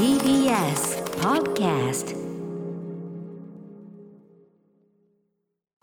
TBS Podcast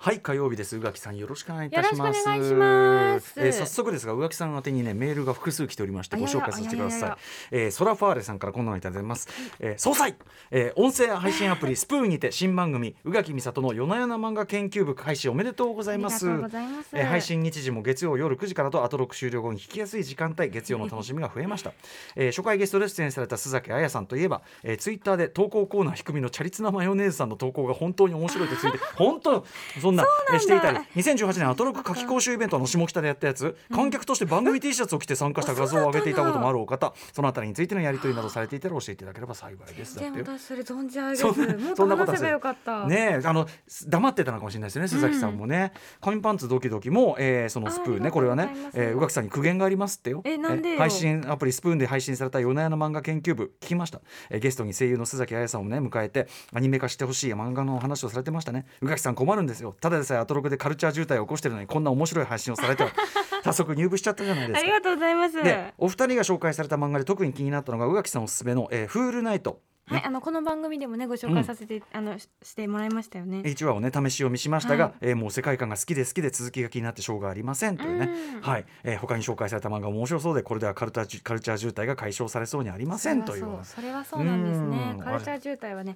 はい火曜日です。宇垣さんよろしくお願いいたします。よろしくお願いします。えー早速ですが宇垣さん宛てにねメールが複数来ておりましてご紹介させてください。えーソラファーレさんからこんなのいただいてます、えー、総裁、えー、音声配信アプリ スプーンにて新番組宇垣美里の夜な夜な漫画研究部開始おめでとうございます。ありがとうございます。えー配信日時も月曜夜9時からとアトロック終了後に聞きやすい時間帯月曜の楽しみが増えました、えー初回ゲストで出演された須崎彩さんといえば、えー、ツイッターで投稿コーナー低みのチャリツナマヨネーズさんの投稿が本当に面白いとついて 本当そんなえーしていたり。2018年アトロック夏季講習イベントの下北でやったやつ。観客として番組 T シャツを着て参加した画像を上げていたこともあるお方。そのあたりについてのやり取りなどされていたら教えていただければ幸いです。だって。私それ存じ上げずそんなことせばよかった。ねえあのす黙ってたのかもしれないですよね須崎さんもね、紙パンツドキドキも、えーそのスプーンね。これはねえー宇垣さんに苦言がありますってよ。えなんでよ配信アプリスプーンで配信された夜な夜な漫画研究部。聞きました、えーゲストに声優の須崎彩さんをね迎えてアニメ化してほしい漫画の話をされてましたね。宇垣さん困るんですよただでさえアトロクでカルチャー渋滞を起こしてるのにこんな面白い配信をされては 早速入部しちゃったじゃないですか。ありがとうございます。でお二人が紹介された漫画で特に気になったのが宇垣さんおすすめの、えーフールナイト。はいあのこの番組でもねご紹介させて、あのししてもらいましたよね。1話をね試し読みしましたが、はいえーもう世界観が好きで好きで続きが気になってしょうがありませんというね、うん。はい、えー他に紹介された漫画も面白そうでこれではカルタカルチャー渋滞が解消されそうにありませんという。それはそう。それはそうなんですね。うん。カルチャー渋滞はね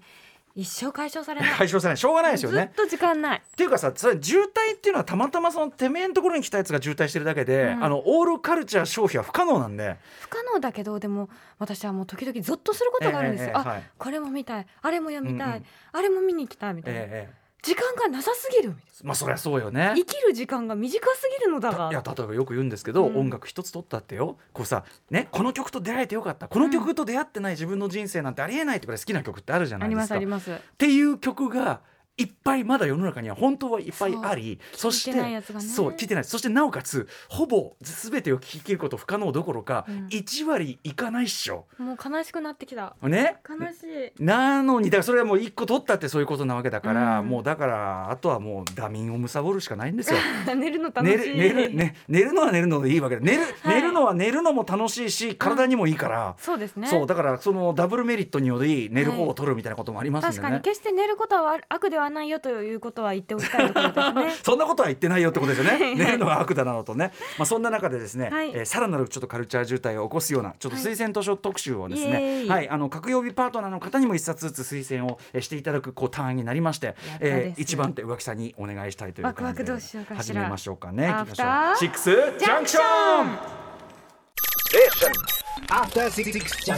一生解消されない。解消されない。しょうがないですよね。ずっと時間ない。っていうかさそれ渋滞っていうのはたまたまそのてめえのところに来たやつが渋滞してるだけで、うん。あのオールカルチャー消費は不可能なんで。不可能だけどでも私はもう時々ゾッとすることがあるんですよ、あ、ええええはい。これも見たい。あれも読みたい、うんうんあれも見に行きたいみたいな、えええ時間がなさすぎるまあそりゃそうよね。な。生きる時間が短すぎるのだが。いや例えばよく言うんですけど、うん。音楽一つ取ったってよ。こうさねこの曲と出会えてよかった。この曲と出会ってない自分の人生なんてありえないってくらい好きな曲ってあるじゃなありいでか。ますすあります。っていう曲がいっぱいまだ世の中には本当はいっぱいありそして聞いてないやつがね。そう聞いてない。そしてなおかつほぼ全てを聞き切ること不可能どころか、うん。1割いかないっしょ。もう悲しくなってきた。ね？悲しい。なのにだからそれはもう1個取ったってそういうことなわけだから、うん。もうだからあとはもうダミンを貪るしかないんですよ。寝るの楽しい。寝る寝る、ね、寝るのは寝るのでいいわけで寝る、はい。寝るのは寝るのも楽しいし体にもいいから、そうですね。そうだからそのダブルメリットにより寝る方を取るみたいなこともありますんでね。確かに。決して寝ることは悪ではないよということは言っておきたいところですね。そんなことは言ってないよってことですよね。はい寝るのが悪だなのとね。まあそんな中でですね、はい。えーさらなるちょっとカルチャー渋滞を起こすようなちょっと推薦図書特集をですね、イエーイ。はいあの各曜日パートナーの方にも一冊ずつ推薦をえーしていただくこうターンになりまして、えー一番手浮気さんにお願いしたいという感じでワクワクどうしようかしら。始めましょうかね。アフター行きましょう。シックスジャンク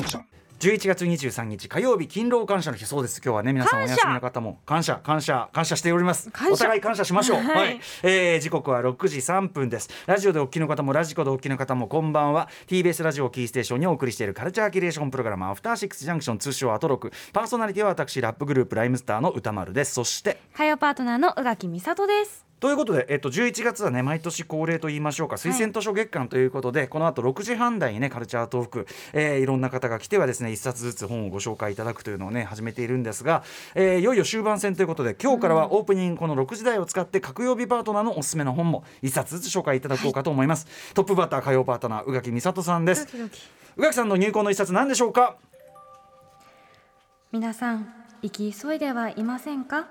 ション。After Six Junction. 11月23日火曜日勤労感謝の日そうです。今日はね皆さんお休みの方も感謝感謝感謝しております。お互い感謝しましょう。は、はい。いえー時刻は6時3分です。ラジオでお聞きの方もラジコでお聞きの方もこんばんは。TBS ラジオをキーステーションにお送りしているカルチャーキュレーションプログラムアフターシックスジャンクション通称アトロク。パーソナリティは私ラップグループライムスターの歌丸です。そして火曜パートナーの宇垣美里ですということで、えっと、11月はね毎年恒例と言いましょうか推薦図書月間ということで、この後6時半台にねカルチャートーク、えーいろんな方が来てはですね一冊ずつ本をご紹介いただくというのをね始めているんですが、えーいよいよ終盤戦ということで今日からはオープニングこの6時台を使って各曜日パートナーのおすすめの本も一冊ずつ紹介いただこうかと思います、トップバッター火曜パートナー宇垣美里さんです。宇垣さん。の入稿の一冊何でしょうか？皆さん生き急いではいませんか？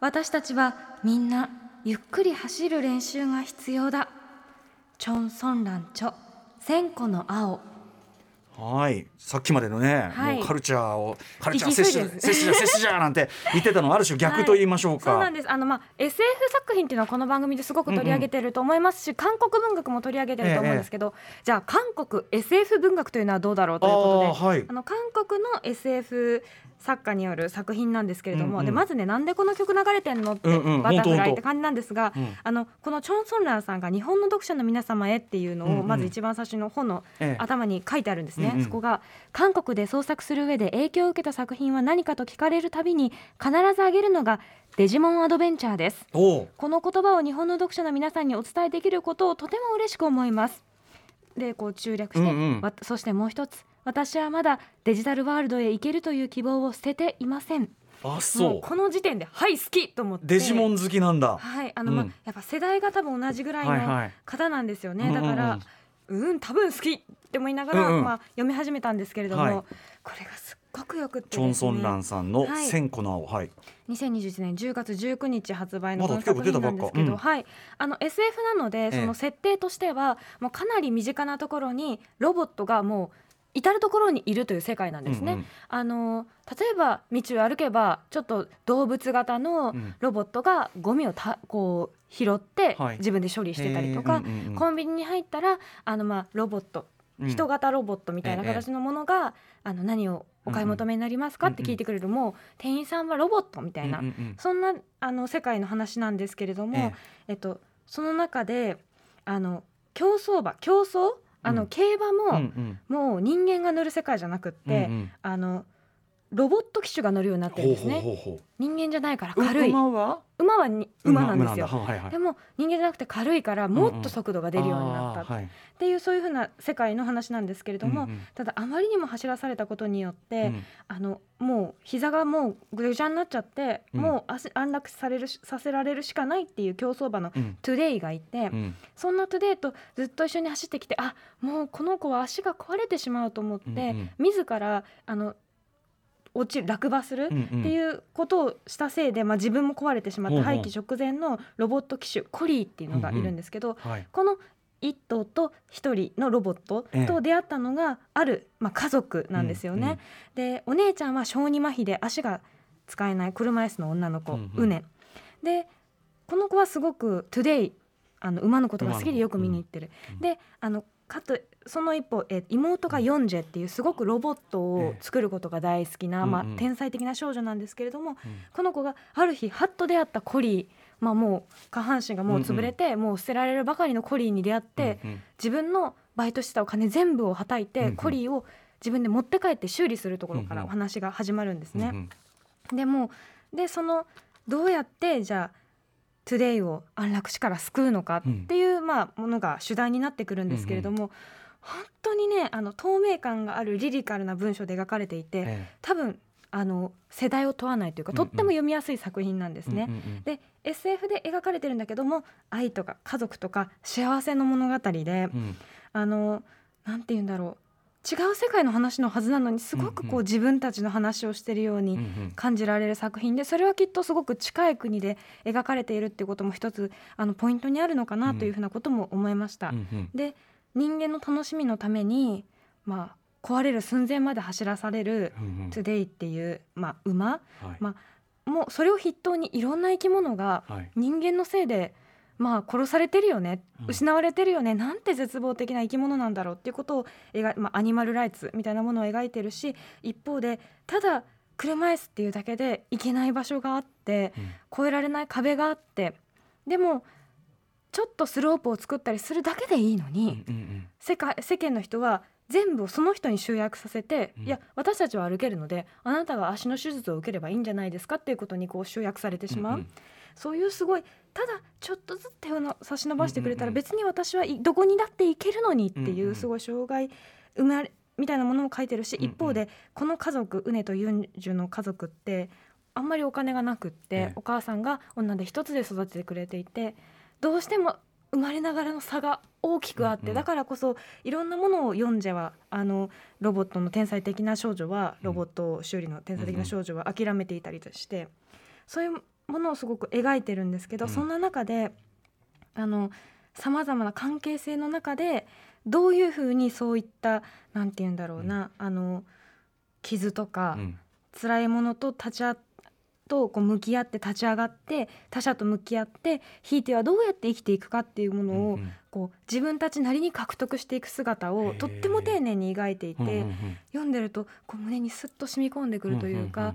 私たちはみんなゆっくり走る練習が必要だ。チョン・ソンランチョ。千個の青。はい。さっきまでのね、はい。もうカルチャーをカルチャー摂取摂取じゃ摂取じゃなんて 言ってたのある種逆と言いましょうか、そうなんです。あの、まあ、SF 作品っていうのはこの番組ですごく取り上げてると思いますし、韓国文学も取り上げてると思うんですけど、じゃあ韓国 SF 文学というのはどうだろうということであーはい。あの韓国の SF 作家による作品なんですけれども、うんうん。でまずねなんでこの曲流れてんのって、うんうん。バタフライって感じなんですが、うん。あのこのチョン・ソンランさんが日本の読者の皆様へっていうのを、まず一番最初の本のええ。頭に書いてあるんですね、うんうん。そこが韓国で創作する上で影響を受けた作品は何かと聞かれるたびに必ず挙げるのがデジモンアドベンチャーです。この言葉を日本の読者の皆さんにお伝えできることをとても嬉しく思います。でこう中略して、うんうん。わそしてもう一つ私はまだデジタルワールドへ行けるという希望を捨てていません。あもそう。うこの時点ではい好きと思って。デジモン好きなんだ。はいあの、まあうん。やっぱ世代が多分同じぐらいはいはのい。方なんですよね、うんうんうん。だからうん多分好きって思いながら、うんうん。まあ、読み始めたんですけれども、はい。これがすっごくよくってチョン・ソンランさんのはい。千個の青。はい。2021年10月19日発売のまだこの作品なんですけど、結構出たばっかはい、あの SF なのでえ。その設定としてはもうかなり身近なところにロボットがもう至る所にいるという世界なんですね。うんうん。あの例えば道を歩けばちょっと動物型のうん。ロボットがゴミをたこう拾ってはい。自分で処理してたりとか、へーうんうんうんコンビニに入ったらあのまあロボットうん。人型ロボットみたいなええ形のものが、あの何をお買い求めになりますかって聞いてくれるもう店員さんはロボットみたいな、うんうんうん。そんなあの世界の話なんですけれども、ええ。っと、その中であの競走馬競走あの、うん。競馬も、んもう人間が乗る世界じゃなくって、あのロボット騎手が乗るようになってるんですね。ほうほうほうほ人間じゃないからう軽い。馬は？馬はに馬なんですよ。はいはい。でも人間じゃなくて軽いからもっと速度が出るようになった。っていうそういうふうな世界の話なんですけれども、うんうん。ただあまりにも走らされたことによって、うん。あのもう膝がもうぐちゃになっちゃって、うん。もう足安楽されるしさせられるしかないっていう競走馬のうん。トゥデイがいて、うん。そんなトゥデイとずっと一緒に走ってきてあもうこの子は足が壊れてしまうと思って、うんうん。自らあの落ちる落馬するっていうことをしたせいで、まあ、自分も壊れてしまって廃棄直前のロボット騎手コリーっていうのがいるんですけど、はい。この1頭と1人のロボットええ。と出会ったのがある、まあ、家族なんですよね。でお姉ちゃんは小児麻痺で足が使えない車椅子の女の子、うでこの子はすごくトゥデイあの馬のことが好きでよく見に行ってる。うん。であのかとその一方、え妹がヨンジェっていうすごくロボットを作ることが大好きな、まあうんうん。天才的な少女なんですけれども、うん。この子がある日ハッと出会ったコリー、まあ、もう下半身がもう潰れて、もう捨てられるばかりのコリーに出会って、うんうん。自分のバイトしてたお金全部をはたいて、うんうん。コリーを自分で持って帰って修理するところかうんうん。らお話が始まるんですね。うんでもうでそのどうやってじゃあトゥデイを安楽死から救うのかっていう、まあ、ものが主題になってくるんですけれども、本当にねあの透明感があるリリカルな文章で描かれていて、え多分あの世代を問わないというか、うんうん。とっても読みやすい作品なんですね。えうんうんうん。で SF で描かれてるんだけども愛とか家族とか幸せの物語で、うん。あのなんて言うんだろう。違う世界の話のはずなのにすごくこう自分たちの話をしてるように感じられる作品でそれはきっとすごく近い国で描かれているっていうことも一つあのポイントにあるのかなというふうなことも思いました。うんうん。で人間の楽しみのために、まあ、壊れる寸前まで走らされるトゥデイっていう、まあ、馬。はい。まもうそれを筆頭にいろんな生き物がはい。人間のせいで、まあ、殺されてるよね、うん。失われてるよね。なんて絶望的な生き物なんだろうっていうことを描い、まあ、アニマルライツみたいなものを描いてるし一方でただ車椅子っていうだけで行けない場所があってうん。越えられない壁があってでもちょっとスロープを作ったりするだけでいいのに、うんうん世界世間の人は全部をその人に集約させて、うん。いや私たちは歩けるのであなたが足の手術を受ければいいんじゃないですかっていうことにこう集約されてしまう、うんうん。そういうすごいただちょっとずつ手をの差し伸ばしてくれたらうんうんうん。別に私はいどこにだって行けるのにってうんいううん。すごい障害生まれみたいなものも書いてるし、うんうん。一方でこの家族ウネとユンジュの家族ってあんまりお金がなくって、ええ。お母さんが女で一つで育ててくれていてどうしても生まれながらの差が大きくあって、だからこそいろんなものを読んじゃはあのロボットの天才的な少女はうん。ロボット修理の天才的な少女は諦めていたりとして、そういうものをすごく描いてるんですけど、うん。そんな中であのさまざまな関係性の中でどういうふうにそういったなんて言うんだろうな、あの傷とか、うん。辛いものと立ち会とこう向き合って立ち上がって他者と向き合ってひいてはどうやって生きていくかっていうものを、こう自分たちなりに獲得していく姿をとっても丁寧に描いていて、読んでるとこう胸にスッと染み込んでくるというか、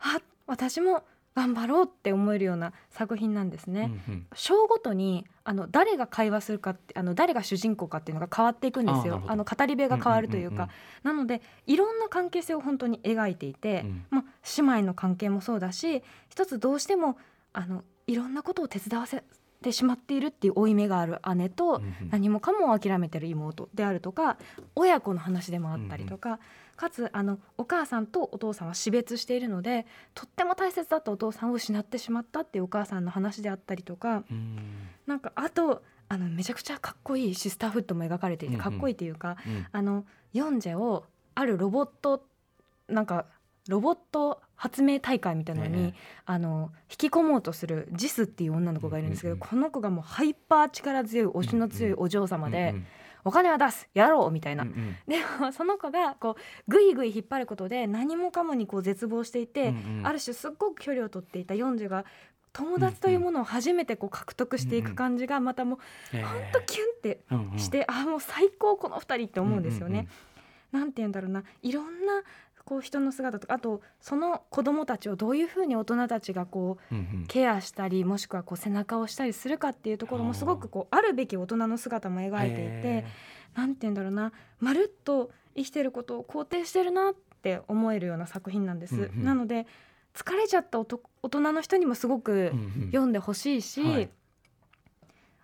あ私も頑張ろうって思えるような作品なんですね。うんうん。章ごとにあの誰が会話するかってあの誰が主人公かっていうのが変わっていくんですよ。あの語り部が変わるというか、うんうんうんなのでいろんな関係性を本当に描いていて、うんまあ、姉妹の関係もそうだし一つどうしてもあのいろんなことを手伝わせてしまっているっていう負い目がある姉と、うんうん。何もかも諦めてる妹であるとか親子の話でもあったりとか、かつあのお母さんとお父さんは死別しているのでとっても大切だったお父さんを失ってしまったっていうお母さんの話であったりとかうん。なんかあとあのめちゃくちゃかっこいいシスターフットも描かれていてうんうんかっこいいというか、うん。あのヨンジェをあるロボットなんかロボット発明大会みたいなのに、ええ。あの引き込もうとするジスっていう女の子がいるんですけど、うんうんこの子がもうハイパー力強い推しの強いお嬢様で、うんお金は出すやろうみたいな、うんうん。でもその子がこうぐいぐい引っ張ることで何もかもにこう絶望していて、うんうん。ある種すっごく距離を取っていたヨンジュが友達というものを初めてこう獲得していく感じがまたもうええほんとキュンってして、あもう最高この二人って思うんですよね。うんうん。なんて言うんだろうな。いろんなこう人の姿とかあとその子供たちをどういうふうに大人たちがこううんうん。ケアしたりもしくはこう背中を押したりするかっていうところもすごくこうあるべき大人の姿も描いていてへなんて言うんだろうなまるっと生きてることを肯定してるなって思えるような作品なんです。うんうん。なので疲れちゃった大人の人にもすごく読んでほしいし、はい。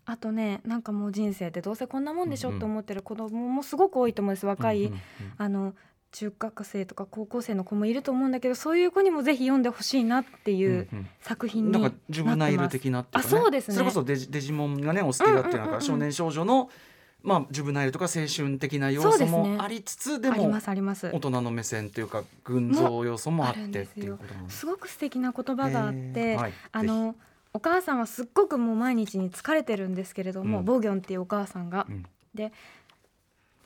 あとねなんかもう人生ってどうせこんなもんでしょって思ってる子供もすごく多いと思うんです。若い、あの中学生とか高校生の子もいると思うんだけどそういう子にもぜひ読んでほしいなっていううんうん。作品になってなんかジュブナイルます。的なっていうか、ね、あそうですね。れこそデジデジモンがねお好きだっていうなんうんうんうんうん。か少年少女のまあジュブナイルとか青春的な要素もありつつでも大人の目線っていうか群像要素もあってっていうことなんですすごく素敵な言葉があって、あのお母さんはすっごくもう毎日に疲れてるんですけれども、うん。ボギョンっていうお母さんが、うん。で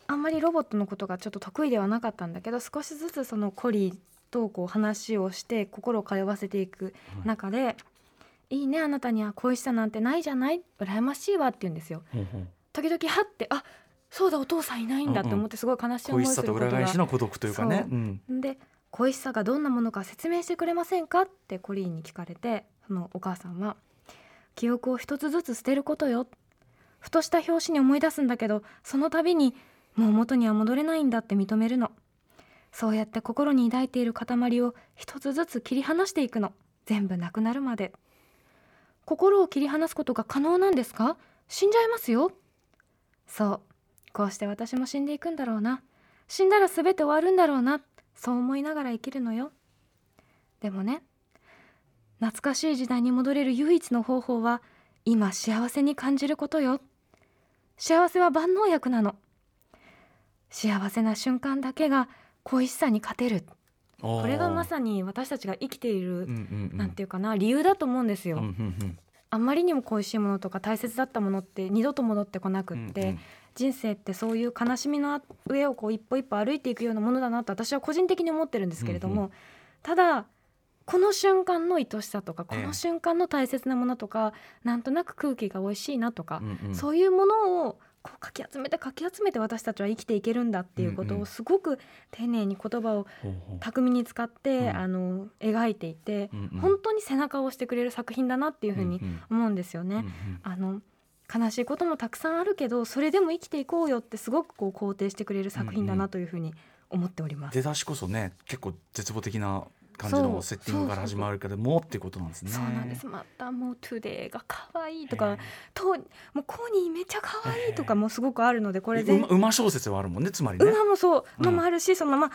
あんまりロボットのことがちょっと得意ではなかったんだけど少しずつそのコリーとこう話をして心を通わせていく中で「いいねあなたには恋しさなんてないじゃない？羨ましいわ」って言うんですよ。時々はってあそうだお父さんいないんだって思ってすごい悲しい思いす恋しさとることが裏返しの孤独というかね。そう。うん。で恋しさがどんなものか説明してくれませんか？ってコリーに聞かれてそのお母さんは「記憶を一つずつ捨てることよ」ふとした拍子に思い出すんだけどその度にもう元には戻れないんだって認めるの。そうやって心に抱いている塊を一つずつ切り離していくの。全部なくなるまで。心を切り離すことが可能なんですか？死んじゃいますよ。そう。こうして私も死んでいくんだろうな。死んだら全て終わるんだろうな。そう思いながら生きるのよ。でもね懐かしい時代に戻れる唯一の方法は今幸せに感じることよ。幸せは万能薬なの。幸せな瞬間だけが恋しさに勝てる。ここれがまさに私たちが生きている、うんうんうん。なんていうかな理由だと思うんですよ、うんうんうん。あんまりにも恋しいものとか大切だったものって二度と戻ってこなくって、うんうん。人生ってそういう悲しみの上をこう一歩一歩歩いていくようなものだなと私は個人的に思ってるんですけれども、うんうただこの瞬間の愛しさとかこえ。えの瞬間の大切なものとか、なんとなく空気が美味しいなとか、うんうん。そういうものをこうかき集めてかき集めて私たちは生きていけるんだっていうことをすごく丁寧に言葉を巧みに使って、うん。あの描いていて、うんうん。本当に背中を押してくれる作品だなっていうふうに思うんですよね。うんうん。あの悲しいこともたくさんあるけどそれでも生きていこうよってすごくこう肯定してくれる作品だなというふうに思っております。出だしこそね結構絶望的な感じのセッティングから始まるけどもってことなんですね。そうなんです。またもう「トゥデイが可愛いとかへ「ともうコリーめっちゃ可愛いとかもすごくあるのでこれえ全馬馬小説はあるもんねつまりね。馬もそううん馬もあるし、そのまあ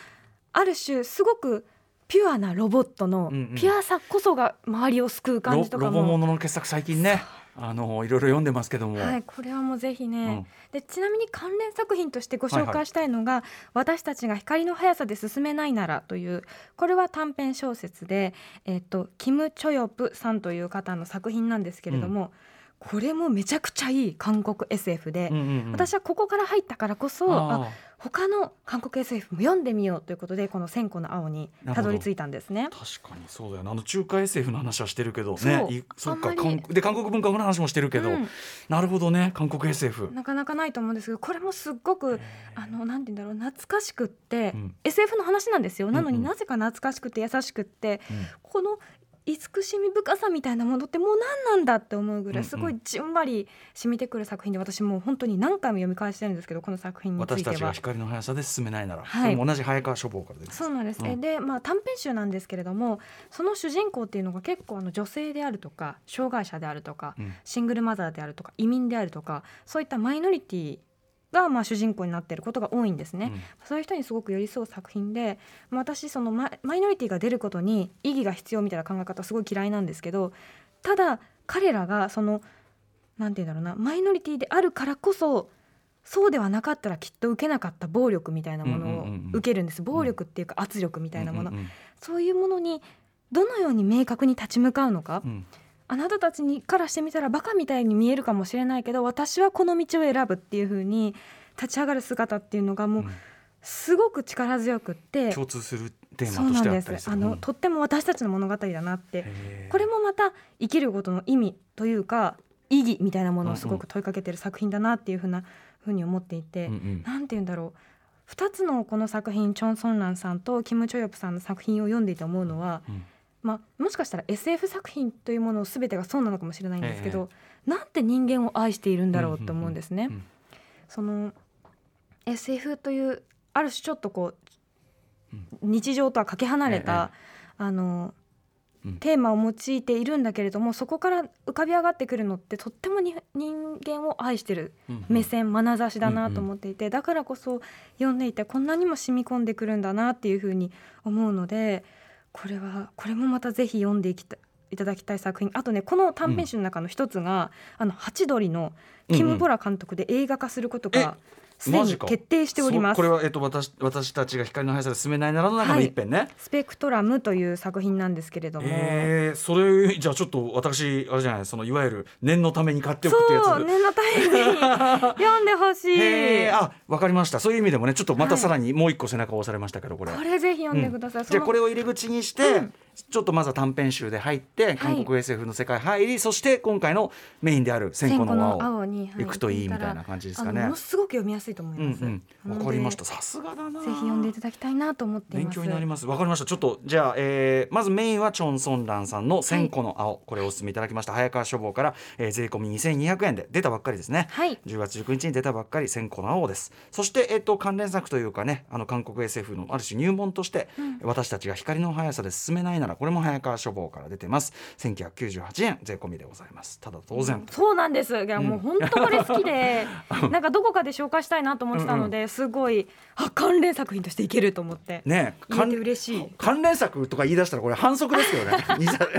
ある種すごくピュアなロボットのうんうん。ピュアさこそが周りを救う感ロじとかロボもも。のの傑作最近ねあのいろいろ読んでますけども。はい、これはもうぜひね、うん。でちなみに関連作品としてご紹介したいのが、私たちが光の速さで進めないならというこれは短編小説で、えっとキム・チョヨプさんという方の作品なんですけれども、これもめちゃくちゃいい韓国 SF で、うんうんうん。私はここから入ったからこそああ他の韓国 SF も読んでみようということでこの「千個の青」にたどり着いたんですね。ー確かにそうだよねあの中華 SF の話はしてるけどねいそっか韓で韓国文化の話もしてるけど、うん。なるほどね韓国 SF。なかなかないと思うんですけどこれもすっごくあのなんて言うんだろう懐かしくって、うん。SF の話なんですよ。なのになぜか懐かしくて優しくって、うん。この慈しみ深さみたいなものってもう何なんだって思うぐらいすごいじんわり染みてくる作品で私もう本当に何回も読み返してるんですけどこの作品については。私たちが。光の速さで進めないなら、はい同じ早川書房からです。そうなんです、うん。えで、まあ、短編集なんですけれどもその主人公っていうのが結構あの女性であるとか障害者であるとか、うん。シングルマザーであるとか移民であるとかそういったマイノリティがまあ主人公になっていることが多いんですね、うん。そういう人にすごく寄り添う作品でまあ私そのママイノリティが出ることに意義が必要みたいな考え方すごい嫌いなんですけどただ彼らがそのなんて言うんだろうなマイノリティであるからこそそうではなかったらきっと受けなかった暴力みたいなものを受けるんです。暴力っていうか圧力みたいなもの、そういうものにどのように明確に立ち向かうのか、うんあなたたちにからしてみたらバカみたいに見えるかもしれないけど私はこの道を選ぶっていう風に立ち上がる姿っていうのがもううん。すごく力強くって、共通するテーマとなんですしてあったりする。うんあのとっても私たちの物語だなって。これもまた生きることの意味というか意義みたいなものをすごく問いかけてる作品だなっていうふうなふうに思っていて、うんうん。なんて言うんだろう。2つのこの作品チョン・ソンランさんとキム・チョヨプさんの作品を読んでいて思うのは、うんまあ、もしかしたら SF 作品というものを全てがそうなのかもしれないんですけど、なんて人間を愛しているんだろうって思うんですね。うんその SF というある種ちょっとこう日常とはかけ離れた、あのうん。テーマを用いているんだけれどもそこから浮かび上がってくるのってとってもに人間を愛してるうん目線眼差しだなと思っていてだからこそ読んでいてこんなにも染み込んでくるんだなっていうふうに思うのでこれはこれもまたぜひ読んでいきたいただきたい作品。あとねこの短編集の中の一つが「あのハチドリ」のキム・ボラ監督で映画化することがすでに決定しております。これ。は、えっと、私私たちが光の速さで進めないならの中の一編ね、スペクトラムという作品なんですけれども、えー、それじゃあちょっと私あれじゃないそのいわゆる念のために買っておくってやつ。そう念のために読んでほしい。あわかりました。そういう意味でもねちょっとまたさらにもう一個背中を押されましたけどこれ、これぜひ読んでください。うん。じゃあこれれを入り口にして、うんちょっとまずは短編集で入って韓国 SF の世界入り、そして今回のメインである「千個の青」青に、はい行くといいみたいな感じですかね。ものすごく読みやすいと思います。うんうん。かりました。さすがだなぜひ読んでいただきたいなと思ってい勉。強になります。わかりました。ちょっとじゃあ、えーまずメインはチョン・ソンランさんの「千個の青」これをお勧めいただきました。早川書房から、えー税込み2200円で出たばっかりですね。はい。10月19日に出たばっかり「千個の青」です。そして、えっと関連作というかねあの韓国 SF のある種入門として、私たちが光の速さで進めないならこれも早川書房から出てます。1998円税込みでございます。ただ当然、そうなんです。いや、もう本当これ好きで、なんかどこかで紹介したいなと思ってたので、すごいあ関連作品としていけると思って。ね言えて嬉しい。関連作とか言い出したらこれ反則ですけどね。二冊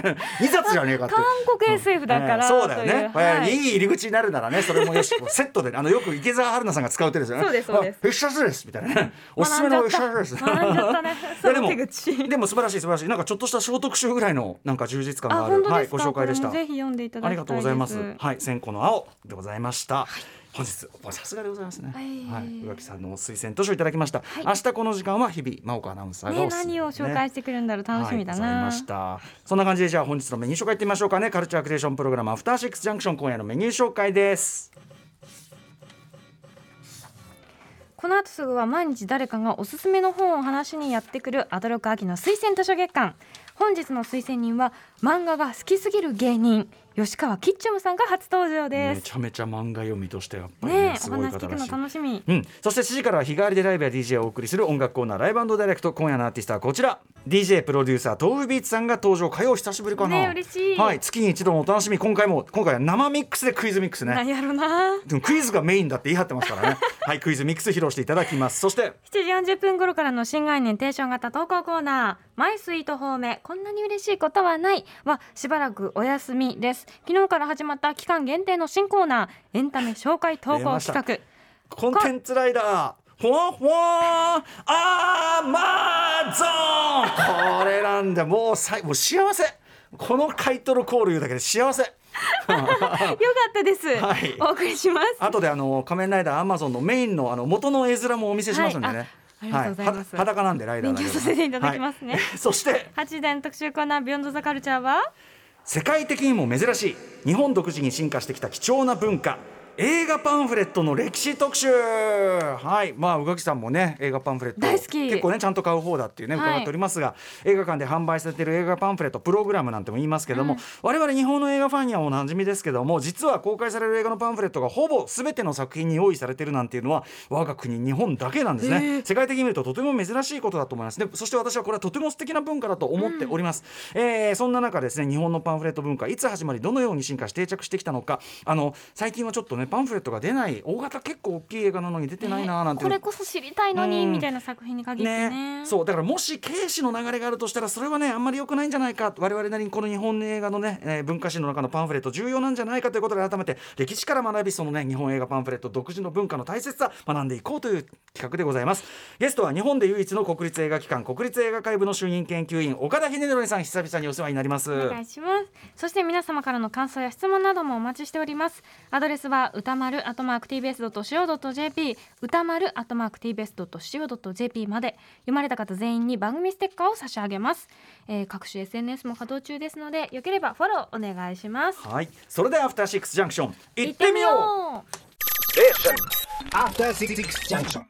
二冊じゃねえかって。韓国 SF だから、ねそうだよね、はい。い、い入り口になるならねそれもよしセットであのよく池澤春菜さんが使う手ですよねそうですそうです。あ必殺ですみたいな。ねおすすめの必殺です。学んじゃったね。でも。でも素晴らしい素晴らしい。なんかちょっとした小特集ぐらいのなんか充実感あがあるはい。ご紹介でした。ぜひ読んでいただあり。がとうございます。はい千個の青でございました、本日さすがでございますね。はい。はい。宇垣さんの推薦図書いただきました、はい。明日この時間は日々真岡アナウンサーがねおすすめ何を紹介してくるんだろう楽しみだな。ましたそんな感じでじゃあ本日のメニュー紹介いってみましょうかね。カルチャークリエーションプログラムアフターシックスジャンクション今夜のメニュー紹介です。この後すぐは毎日誰かがおすすめの本を話しにやってくるアドロック秋の推薦図書月間本日の推薦人は漫画が好きすぎる芸人吉川キッチュムさんが初登場です。めちゃめちゃ漫画読みとしてやっぱりねねお話聞くの楽しみ。うん、そして7時からは日替わりでライブや DJ をお送りする音楽コーナーライブダイレクト今夜のアーティストはこちら。DJ プロデューサー豆腐ビーツさんが登場火曜久しぶりかな、ねえ嬉しい。はい。月に一度のお楽しみ。今回も今回は生ミックスでクイズミックスね。やろなでもクイズがメインだって言い張ってますからね。はいクイズミックス披露していただきます。そして7時40分頃からの新概念テンション型投稿コーナー。マイスイート方面こんなに嬉しいことはない。はしばらくお休みです昨日から始まった期間限定の新コーナーエンタメ紹介投稿企画。コンテンツライダーほわほわアマゾン。これなんだもうさいもう幸せ。このタイトルコール言うだけで幸せ。よかったです、はい。お送りします。後であの仮面ライダーアマゾンのメインのあの元の絵面もお見せしますんでね、はいあありがとうございます。は裸なんでライダー勉強させていただきますね。はい。そして8時台の特集コーナービヨンドザカルチャーは？世界的にも珍しい日本独自に進化してきた貴重な文化。映画パンフレットの歴史特集。はい。まあ宇垣さんもね映画パンフレット大好き。結構ねちゃんと買う方だっていうねはい。伺っておりますが、映画館で販売されている映画パンフレットプログラムなんても言いますけども、我々日本の映画ファンにはおなじみですけども実は公開される映画のパンフレットがほぼ全ての作品に用意されているなんていうのは我が国日本だけなんですへねえ。世界的に見るととても珍しいことだと思います。ねそして私はこれはとても素敵な文化だと思っております、えーそんな中ですね日本のパンフレット文化いつ始まりどのように進化し定着してきたのか。あの最近はちょっとねねパンフレットが出ない大型結構大きい映画なのに出てないなーなんていう。これこそ知りたいのに、うん。みたいな作品に限ってね。そうだからもし軽視の流れがあるとしたらそれはねあんまり良くないんじゃないか。我々なりにこの日本映画のね、えー文化史の中のパンフレット重要なんじゃないかということで改めて歴史から学びそのね日本映画パンフレット独自の文化の大切さ学んでいこうという企画でございます。ゲストは日本で唯一の国立映画機関国立映画会部の主任研究員岡田秀則さん久々にお世話になります。お願いします。そして皆様からの感想や質問などもお待ちしております。アドレスは歌丸アトマーク tbs.co.jp 歌丸アトマーク tbs.co.jp まで読まれた方全員に番組ステッカーを差し上げます、えー各種 SNS も稼働中ですのでよければフォローお願いします。はい。それではアフターシックスジャンクション行ってみよう。う。After Six Junction.